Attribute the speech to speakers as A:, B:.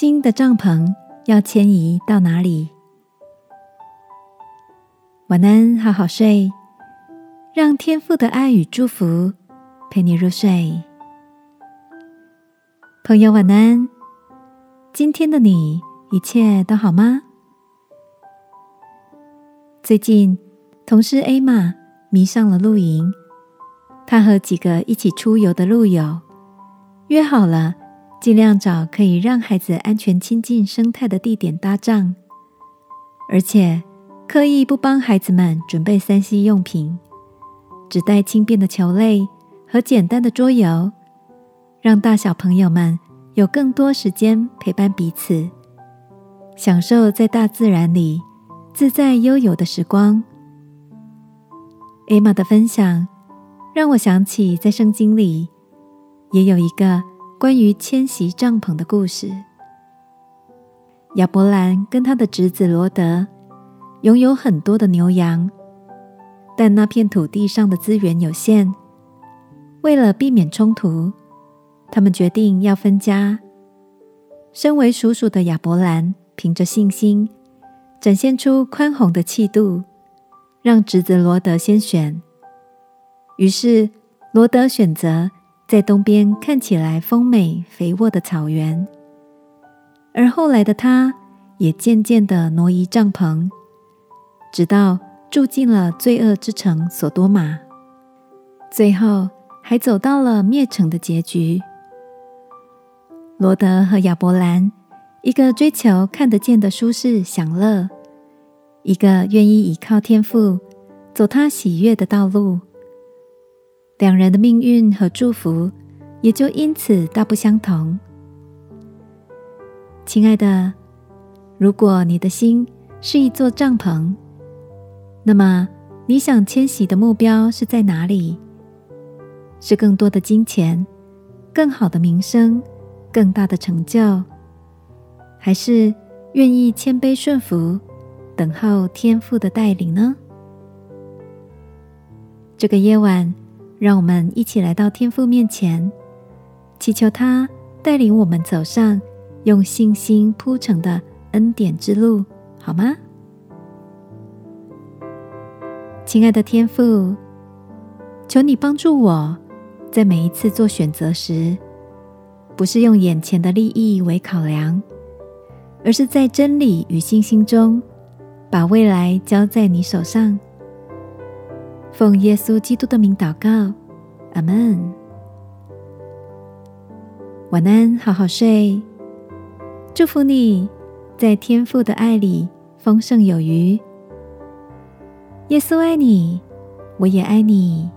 A: 新的帐篷要迁移到哪里？晚安，好好睡，让天父的爱与祝福陪你入睡。朋友，晚安。今天的你一切都好吗？最近，同事 A 玛迷上了露营，她和几个一起出游的路友约好了。尽量找可以让孩子安全亲近生态的地点搭帐，而且刻意不帮孩子们准备三 C 用品，只带轻便的球类和简单的桌游，让大小朋友们有更多时间陪伴彼此，享受在大自然里自在悠游的时光。艾玛的分享让我想起，在圣经里也有一个。关于迁徙帐篷的故事。亚伯兰跟他的侄子罗德拥有很多的牛羊，但那片土地上的资源有限。为了避免冲突，他们决定要分家。身为叔叔的亚伯兰凭着信心，展现出宽宏的气度，让侄子罗德先选。于是罗德选择。在东边看起来丰美肥沃的草原，而后来的他也渐渐的挪移帐篷，直到住进了罪恶之城索多玛，最后还走到了灭城的结局。罗德和亚伯兰，一个追求看得见的舒适享乐，一个愿意依靠天赋走他喜悦的道路。两人的命运和祝福也就因此大不相同。亲爱的，如果你的心是一座帐篷，那么你想迁徙的目标是在哪里？是更多的金钱、更好的名声、更大的成就，还是愿意谦卑顺服，等候天父的带领呢？这个夜晚。让我们一起来到天父面前，祈求他带领我们走上用信心铺成的恩典之路，好吗？亲爱的天父，求你帮助我，在每一次做选择时，不是用眼前的利益为考量，而是在真理与信心中，把未来交在你手上。奉耶稣基督的名祷告，阿门。晚安，好好睡。祝福你在天父的爱里丰盛有余。耶稣爱你，我也爱你。